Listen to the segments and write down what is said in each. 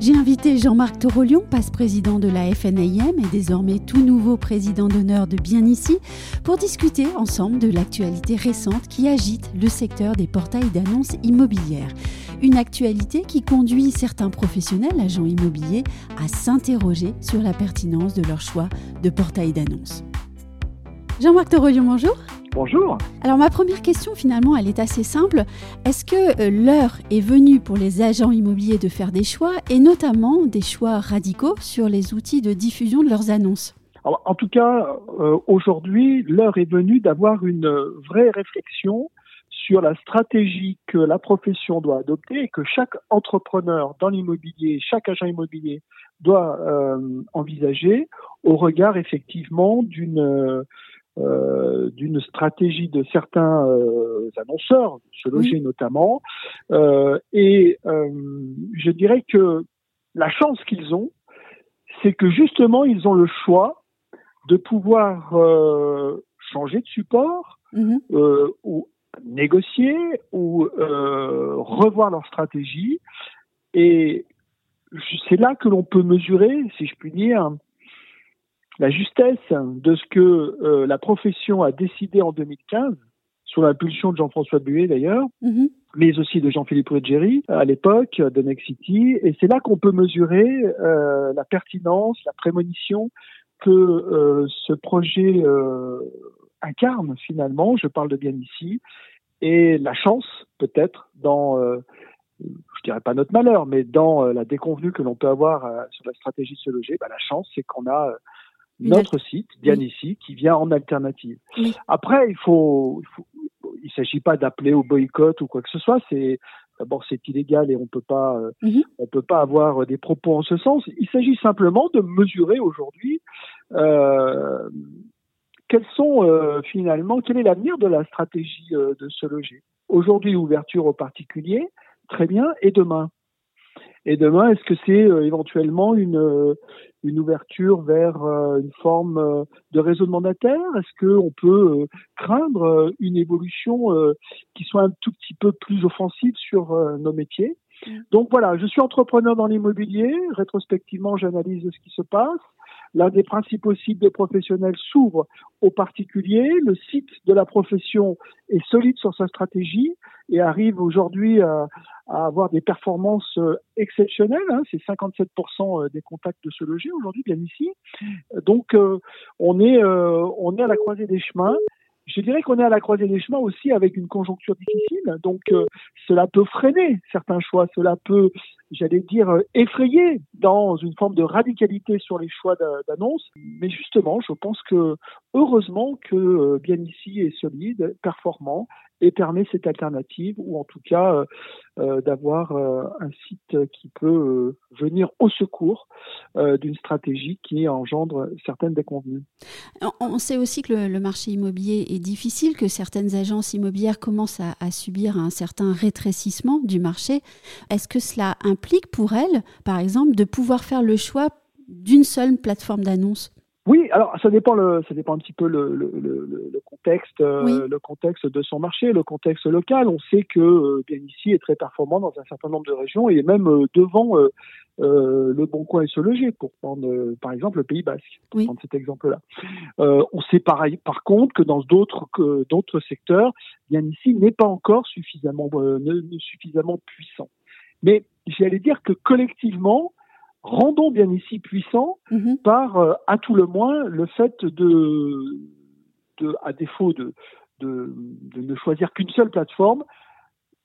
J'ai invité Jean-Marc Torolion, passe-président de la FNAIM et désormais tout nouveau président d'honneur de Bien Ici, pour discuter ensemble de l'actualité récente qui agite le secteur des portails d'annonces immobilières. Une actualité qui conduit certains professionnels, agents immobiliers, à s'interroger sur la pertinence de leur choix de portail d'annonces. Jean-Marc Torolion, bonjour. Bonjour. Alors ma première question finalement, elle est assez simple. Est-ce que euh, l'heure est venue pour les agents immobiliers de faire des choix et notamment des choix radicaux sur les outils de diffusion de leurs annonces? En tout cas, euh, aujourd'hui, l'heure est venue d'avoir une vraie réflexion sur la stratégie que la profession doit adopter et que chaque entrepreneur dans l'immobilier, chaque agent immobilier doit euh, envisager au regard effectivement d'une euh, d'une stratégie de certains euh, annonceurs, se loger notamment. Euh, et je dirais que la chance qu'ils ont, c'est que justement, ils ont le choix de pouvoir changer de support mhm. ou négocier ou revoir leur stratégie. Et c'est là que l'on peut mesurer, si je puis dire, la justesse de ce que euh, la profession a décidé en 2015, sous l'impulsion de Jean-François Buet d'ailleurs, mhm. mais aussi de Jean-Philippe Ruggieri à l'époque de Nexity. Et c'est là qu'on peut mesurer euh, la pertinence, la prémonition que euh, ce projet incarne finalement. Je parle de bien ici. Et la chance, peut-être, dans je dirais pas notre malheur, mais dans la déconvenue que l'on peut avoir sur la stratégie de se loger, bah, la chance, c'est qu'on a notre site, bien ici, qui vient en alternative. Après, il faut, il, s'agit pas d'appeler au boycott ou quoi que ce soit. C'est d'abord c'est illégal et on peut pas, euh, mhm. on peut pas avoir des propos en ce sens. Il s'agit simplement de mesurer aujourd'hui euh, quels sont euh, finalement quel est l'avenir de la stratégie de se loger. Aujourd'hui, ouverture aux particuliers, très bien, et demain? Et demain, est-ce que c'est éventuellement une une ouverture vers euh, une forme euh, de réseau de mandataires Est-ce qu'on peut euh, craindre une évolution qui soit un tout petit peu plus offensive sur nos métiers? Mm. donc voilà, je suis entrepreneur dans l'immobilier. Rétrospectivement, j'analyse ce qui se passe. L'un des principaux sites de professionnels s'ouvre aux particuliers. Le site de la profession est solide sur sa stratégie et arrive aujourd'hui à, avoir des performances euh, exceptionnelles. Hein. C'est 57% euh, des contacts de se loger aujourd'hui, bien ici. Donc, euh, on est on est à la croisée des chemins. Je dirais qu'on est à la croisée des chemins aussi avec une conjoncture difficile. Donc, cela peut freiner certains choix. Cela peut j'allais dire, euh, effrayé dans une forme de radicalité sur les choix d'annonce. Mais justement, je pense que heureusement que euh, Bien ici est solide, performant et permet cette alternative, ou en tout cas euh, d'avoir un site qui peut venir au secours d'une stratégie qui engendre certaines déconvenues. On sait aussi que le, marché immobilier est difficile, que certaines agences immobilières commencent à, à subir un certain rétrécissement du marché. Est-ce que cela implique implique pour elle, par exemple, de pouvoir faire le choix d'une seule plateforme d'annonce? Oui, alors ça dépend, le, ça dépend un petit peu le, le, contexte, euh, le contexte de son marché, le contexte local. On sait que euh, bien ici est très performant dans un certain nombre de régions et même euh, devant le Bon Coin et se loger, pour prendre par exemple le Pays Basque, pour prendre cet exemple-là. on sait pareil, par contre que dans d'autres d'autres secteurs, bien ici n'est pas encore suffisamment suffisamment puissant. Mais j'allais dire que collectivement, rendons bien ici puissant mhm. par, euh, à tout le moins, le fait de, de à défaut de, de, de ne choisir qu'une seule plateforme,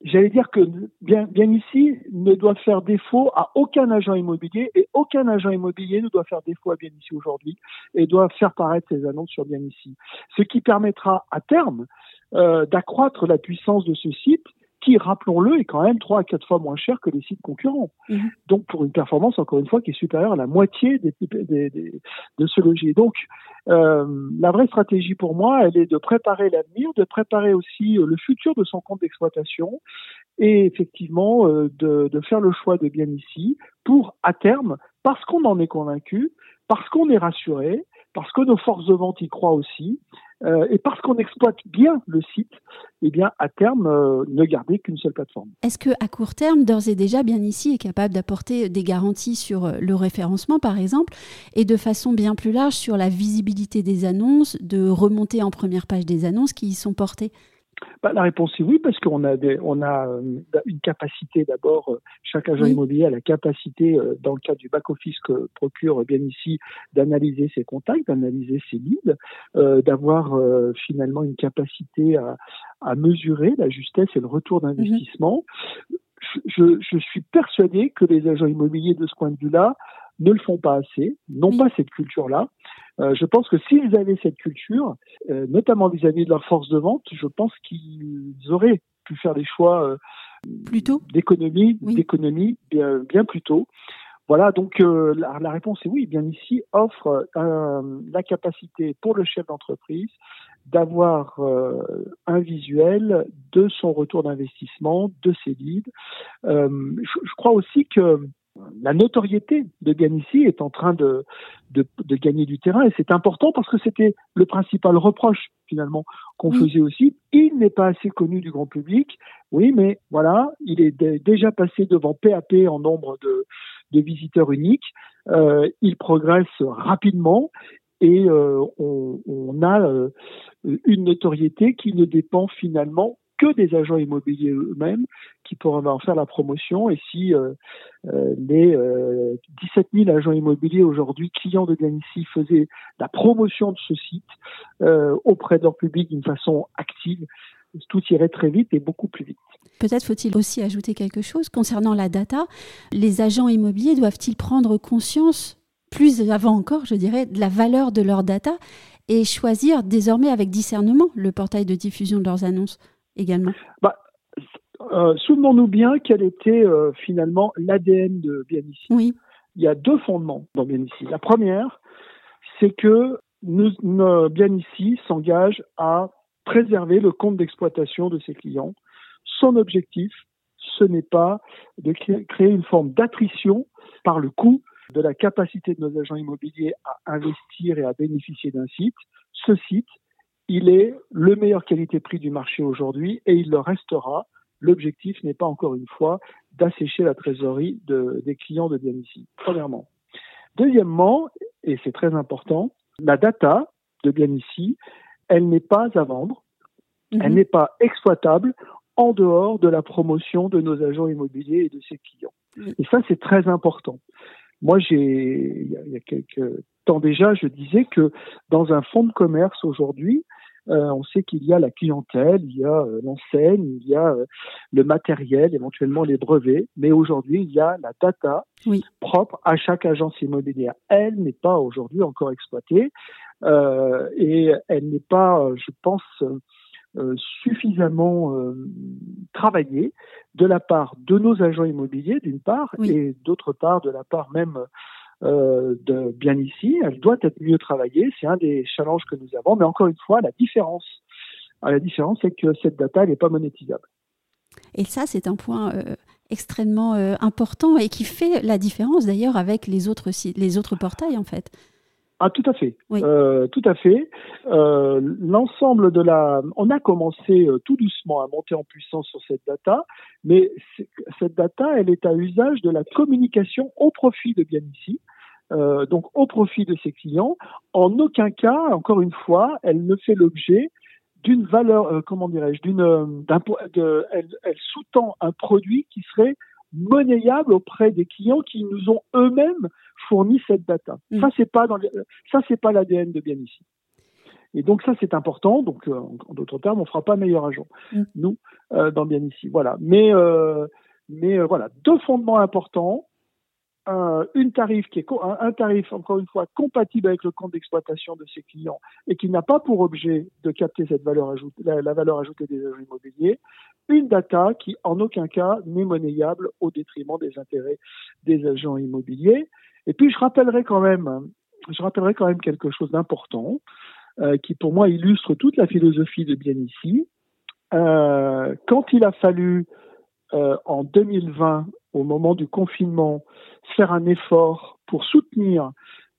j'allais dire que bien, bien ici ne doit faire défaut à aucun agent immobilier et aucun agent immobilier ne doit faire défaut à bien ici aujourd'hui et doit faire paraître ses annonces sur bien ici. Ce qui permettra à terme euh, d'accroître la puissance de ce site qui, rappelons-le, est quand même trois à quatre fois moins cher que les sites concurrents. Mhm. Donc, pour une performance, encore une fois, qui est supérieure à la moitié des, de ce logis. Donc, euh, la vraie stratégie pour moi, elle est de préparer l'avenir, de préparer aussi euh, le futur de son compte d'exploitation et effectivement euh, de, de, faire le choix de bien ici pour, à terme, parce qu'on en est convaincu, parce qu'on est rassuré, parce que nos forces de vente y croient aussi, euh, et parce qu'on exploite bien le site, eh bien, à terme, euh, ne garder qu'une seule plateforme. Est-ce que à court terme, d'ores et déjà, bien ici est capable d'apporter des garanties sur euh, le référencement, par exemple, et de façon bien plus large sur la visibilité des annonces, de remonter en première page des annonces qui y sont portées? Bah, la réponse est oui, parce qu'on a, des, on a euh, une capacité d'abord, euh, chaque agent immobilier a la capacité, euh, dans le cadre du back-office que procure bien ici, d'analyser ses contacts, d'analyser ses leads, d'avoir finalement une capacité à, à, mesurer la justesse et le retour mhm. d'investissement. je, je, suis persuadé que les agents immobiliers, de ce point de vue-là, ne le font pas assez, n'ont pas cette culture-là. Euh, je pense que s'ils avaient cette culture, euh, notamment vis-à-vis de leur force de vente, je pense qu'ils auraient pu faire des choix euh, d'économie, d'économie bien, bien, plus tôt. Voilà, donc la, la, réponse est oui. Bien ici offre la capacité pour le chef d'entreprise d'avoir un visuel de son retour d'investissement, de ses leads. Je, je, crois aussi que la notoriété de Ganissi est en train de, de, de gagner du terrain et c'est important parce que c'était le principal reproche finalement qu'on faisait aussi. Il n'est pas assez connu du grand public, oui, mais voilà, il est déjà passé devant PAP en nombre de, de visiteurs uniques. Euh, il progresse rapidement et euh, on, on, a euh, une notoriété qui ne dépend finalement que des agents immobiliers eux-mêmes qui pourront en faire la promotion. Et si euh, euh les euh, 17 000 agents immobiliers aujourd'hui, clients de Ganici, faisaient la promotion de ce site euh, auprès de leur public d'une façon active, tout irait très vite et beaucoup plus vite. Peut-être faut-il aussi ajouter quelque chose concernant la data. Les agents immobiliers doivent-ils prendre conscience, plus avant encore, je dirais, de la valeur de leur data et choisir désormais avec discernement le portail de diffusion de leurs annonces? Également bah, euh, Souvenons-nous bien quel était euh, finalement l'ADN de Bianici. Oui. Il y a deux fondements dans Bianici. La première, c'est que nous, Bianici s'engage à préserver le compte d'exploitation de ses clients. Son objectif, ce n'est pas de créer une forme d'attrition par le coût de la capacité de nos agents immobiliers à investir et à bénéficier d'un site. Ce site, il est le meilleur qualité-prix du marché aujourd'hui et il le restera. L'objectif n'est pas encore une fois d'assécher la trésorerie des clients de Bianici, premièrement. Deuxièmement, et c'est très important, la data de Bianici, elle n'est pas à vendre, mhm. elle n'est pas exploitable en dehors de la promotion de nos agents immobiliers et de ses clients. Et ça, c'est très important. Moi, j'ai, il y a quelques temps déjà, je disais que dans un fonds de commerce aujourd'hui, euh, on sait qu'il y a la clientèle, il y a euh, l'enseigne, il y a euh, le matériel, éventuellement les brevets, mais aujourd'hui, il y a la data propre à chaque agence immobilière. Elle n'est pas aujourd'hui encore exploitée et elle n'est pas, je pense, suffisamment travaillée de la part de nos agents immobiliers, d'une part, et d'autre part de la part même euh, de bien ici. Elle doit être mieux travaillée. C'est un des challenges que nous avons. Mais encore une fois, la différence, euh, la différence, c'est que cette data, n'est pas monétisable. Et ça, c'est un point euh, extrêmement important et qui fait la différence d'ailleurs avec les autres, les autres portails, en fait. Ah, tout à fait. Euh, tout à fait. Euh, L'ensemble de la. On a commencé euh, tout doucement à monter en puissance sur cette data, mais cette data, elle est à usage de la communication au profit de Bianici, euh, donc au profit de ses clients. En aucun cas, encore une fois, elle ne fait l'objet d'une valeur, comment dirais-je, d'une, elle, elle sous-tend un produit qui serait monnayable auprès des clients qui nous ont eux-mêmes fourni cette data. Mm. Ça c'est pas dans ça c'est pas l'ADN de bien ici. Et donc ça c'est important. Donc euh, en d'autres termes, on fera pas meilleur agent mm. nous euh, dans bien ici. Voilà. Mais euh, mais voilà deux fondements importants un, une tarif qui est un, tarif encore une fois compatible avec le compte d'exploitation de ses clients et qui n'a pas pour objet de capter cette valeur ajoutée, la, valeur ajoutée des agents immobiliers, une data qui en aucun cas n'est monnayable au détriment des intérêts des agents immobiliers. Et puis je rappellerai quand même, je rappellerai quand même quelque chose d'important euh, qui pour moi illustre toute la philosophie de bien ici. Euh, quand il a fallu euh, en 2020, au moment du confinement, faire un effort pour soutenir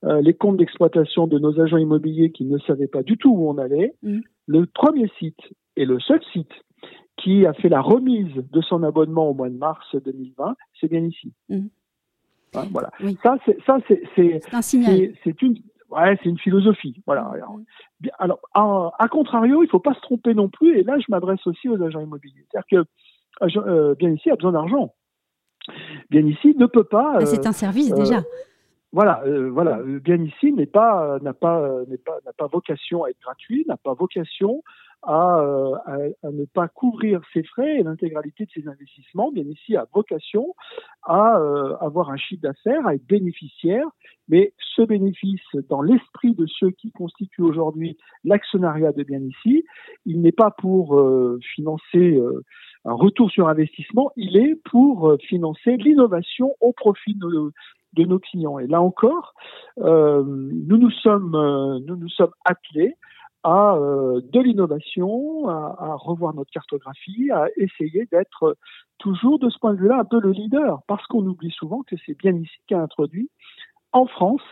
euh, les comptes d'exploitation de nos agents immobiliers qui ne savaient pas du tout où on allait, mm. le premier site et le seul site qui a fait la remise de son abonnement au mois de mars 2020, c'est bien ici. Hein, voilà. Ça, c'est ça, c'est c'est une ouais, c'est une philosophie. Voilà. Mm. Alors, à, contrario, il faut pas se tromper non plus. Et là, je m'adresse aussi aux agents immobiliers. C'est-à-dire que euh, bien ici a besoin d'argent. Bien ici ne peut pas. c'est un service euh, déjà. Voilà, euh, voilà. Bien ici n'est pas n'a pas n'est pas n'a pas vocation à être gratuit, n'a pas vocation à, à, à, ne pas couvrir ses frais et l'intégralité de ses investissements. Bien ici a vocation à avoir un chiffre d'affaires, à être bénéficiaire, mais ce bénéfice, dans l'esprit de ceux qui constituent aujourd'hui l'actionnariat de bien ici, il n'est pas pour financer un retour sur investissement, il est pour euh, financer l'innovation au profit de, nos clients. Et là encore, euh, nous nous sommes euh, nous nous sommes attelés à de l'innovation, à, revoir notre cartographie, à essayer d'être toujours de ce point de vue-là un peu le leader, parce qu'on oublie souvent que c'est bien ici qu'a introduit en France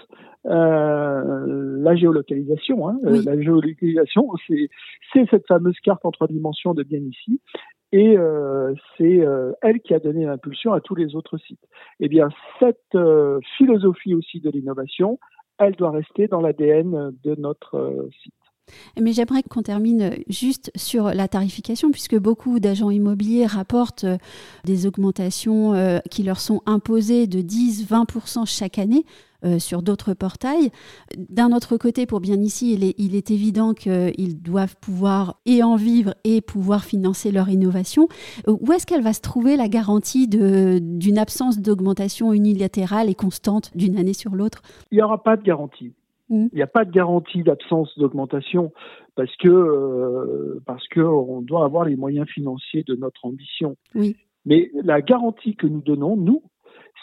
la géolocalisation. Hein. La géolocalisation, c'est cette fameuse carte en trois dimensions de bien ici, et euh, c'est euh, elle qui a donné l'impulsion à tous les autres sites. Eh bien, cette euh, philosophie aussi de l'innovation, elle doit rester dans l'ADN de notre site. Mais j'aimerais qu'on termine juste sur la tarification, puisque beaucoup d'agents immobiliers rapportent des augmentations qui leur sont imposées de 10-20% chaque année. Euh, sur d'autres portails. D'un autre côté, pour bien ici, il est, il est évident qu'ils doivent pouvoir et en vivre et pouvoir financer leur innovation. Où est-ce qu'elle va se trouver la garantie d'une absence d'augmentation unilatérale et constante d'une année sur l'autre? Il n'y aura pas de garantie. Hmm. Il n'y a pas de garantie d'absence d'augmentation parce que euh, parce que on doit avoir les moyens financiers de notre ambition. Oui. Mais la garantie que nous donnons, nous,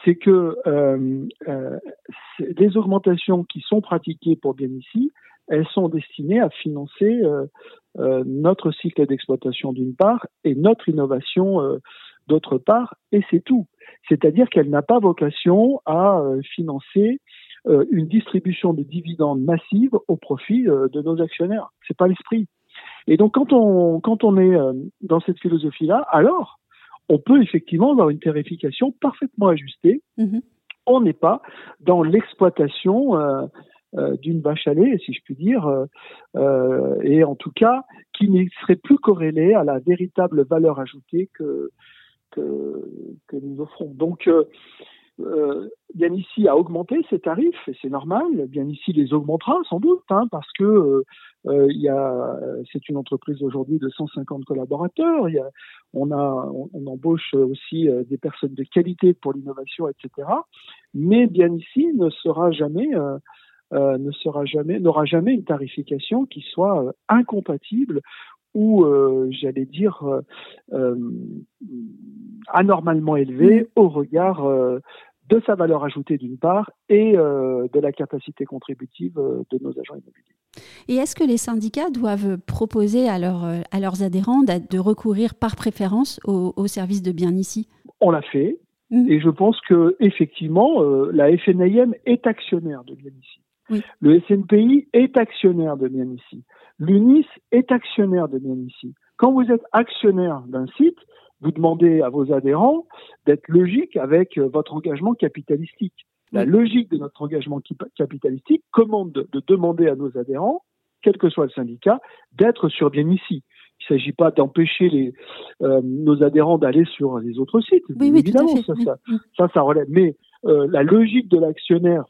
c'est que euh, euh, les augmentations qui sont pratiquées pour bien ici, elles sont destinées à financer euh, euh notre cycle d'exploitation d'une part et notre innovation euh, d'autre part, et c'est tout. C'est-à-dire qu'elle n'a pas vocation à euh, financer une distribution de dividendes massive au profit de nos actionnaires. C'est pas l'esprit. Et donc quand on quand on est dans cette philosophie-là, alors on peut effectivement avoir une tarification parfaitement ajustée. Mm-hmm. On n'est pas dans l'exploitation euh, euh, d'une vache à lait, si je puis dire, euh, et en tout cas qui ne serait plus corrélée à la véritable valeur ajoutée que, que, que nous offrons. Donc, bien ici a augmenté ses tarifs et c'est normal. Bien ici les augmentera sans doute hein, parce que euh, euh, il y a, c'est une entreprise aujourd'hui de 150 collaborateurs. Il y a, on a, on, embauche aussi des personnes de qualité pour l'innovation, etc. Mais bien ici ne sera jamais ne sera jamais n'aura jamais une tarification qui soit incompatible ou j'allais dire anormalement élevée au regard de sa valeur ajoutée d'une part et euh, de la capacité contributive euh, de nos agents immobiliers. Et est-ce que les syndicats doivent proposer à, euh, à leurs adhérents de recourir par préférence au, au service de bien ici? On l'a fait. Mmh. Et je pense que effectivement, la FNIM est actionnaire de bien ici. Le SNPI est actionnaire de bien ici. L'UNIS est actionnaire de bien ici. Quand vous êtes actionnaire d'un site, vous demandez à vos adhérents d'être logiques avec euh, votre engagement capitalistique. La logique de notre engagement capitalistique commande de, demander à nos adhérents, quel que soit le syndicat, d'être sur bien ici. Il ne s'agit pas d'empêcher euh, nos adhérents d'aller sur les autres sites. Oui, oui, évidemment, ça, ça, ça, relève. Mais euh, la logique de l'actionnaire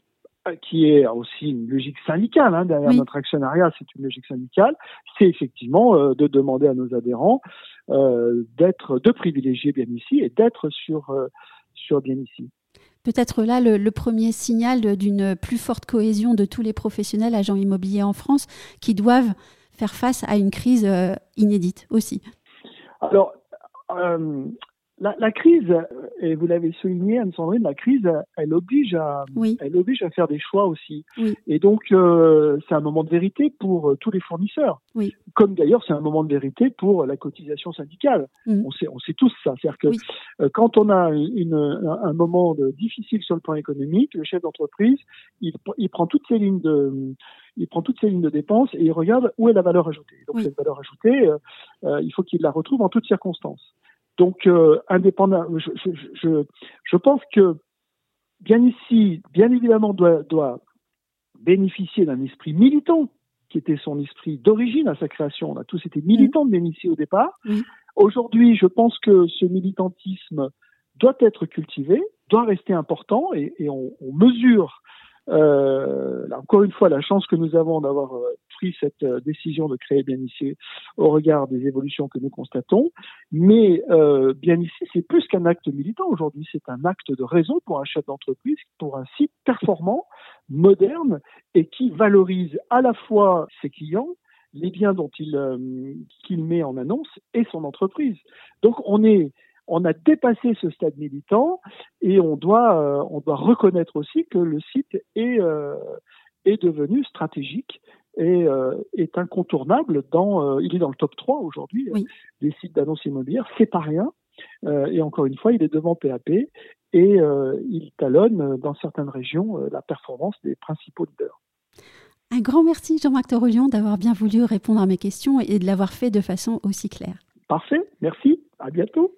qui est aussi une logique syndicale hein, derrière notre actionnariat, c'est une logique syndicale, c'est effectivement euh, de demander à nos adhérents euh, d'être, de privilégier bien ici et d'être sur euh, sur bien ici. peut-être là le, premier signal d'une plus forte cohésion de tous les professionnels agents immobiliers en France qui doivent faire face à une crise inédite aussi. Alors, euh, la, crise, et vous l'avez souligné, Anne-Sandrine, la crise, elle oblige à, elle oblige à faire des choix aussi. Et donc, euh, c'est un moment de vérité pour euh, tous les fournisseurs. Oui. Comme d'ailleurs, c'est un moment de vérité pour la cotisation syndicale. Mm. On sait, on sait tous ça. C'est-à-dire que euh, quand on a une, un, moment de, difficile sur le plan économique, le chef d'entreprise, il, il prend toutes ses lignes de, il prend toutes ces lignes de dépenses et il regarde où est la valeur ajoutée. Donc cette valeur ajoutée, il faut qu'il la retrouve en toutes circonstances. Donc, euh, indépendant, je, je, je, pense que bien ici, bien évidemment, doit, doit bénéficier d'un esprit militant, qui était son esprit d'origine à sa création. On a tous été militants de Bénici au départ. Aujourd'hui, je pense que ce militantisme doit être cultivé, doit rester important, et, et on, on mesure euh, là, encore une fois, la chance que nous avons d'avoir euh, cette euh, décision de créer bien ici au regard des évolutions que nous constatons. Mais euh, bien ici, c'est plus qu'un acte militant aujourd'hui, c'est un acte de raison pour un chef d'entreprise, pour un site performant, moderne et qui valorise à la fois ses clients, les biens dont il qu'il met en annonce et son entreprise. Donc on est on a dépassé ce stade militant et on doit, euh, on doit reconnaître aussi que le site est, euh, est devenu stratégique et euh, est incontournable dans, il est dans le top 3 aujourd'hui des sites d'annonces immobilières, c'est pas rien. et encore une fois, il est devant PAP et il talonne dans certaines régions la performance des principaux leaders. Un grand merci Jean-Marc Torolion d'avoir bien voulu répondre à mes questions et de l'avoir fait de façon aussi claire. Parfait, merci, à bientôt.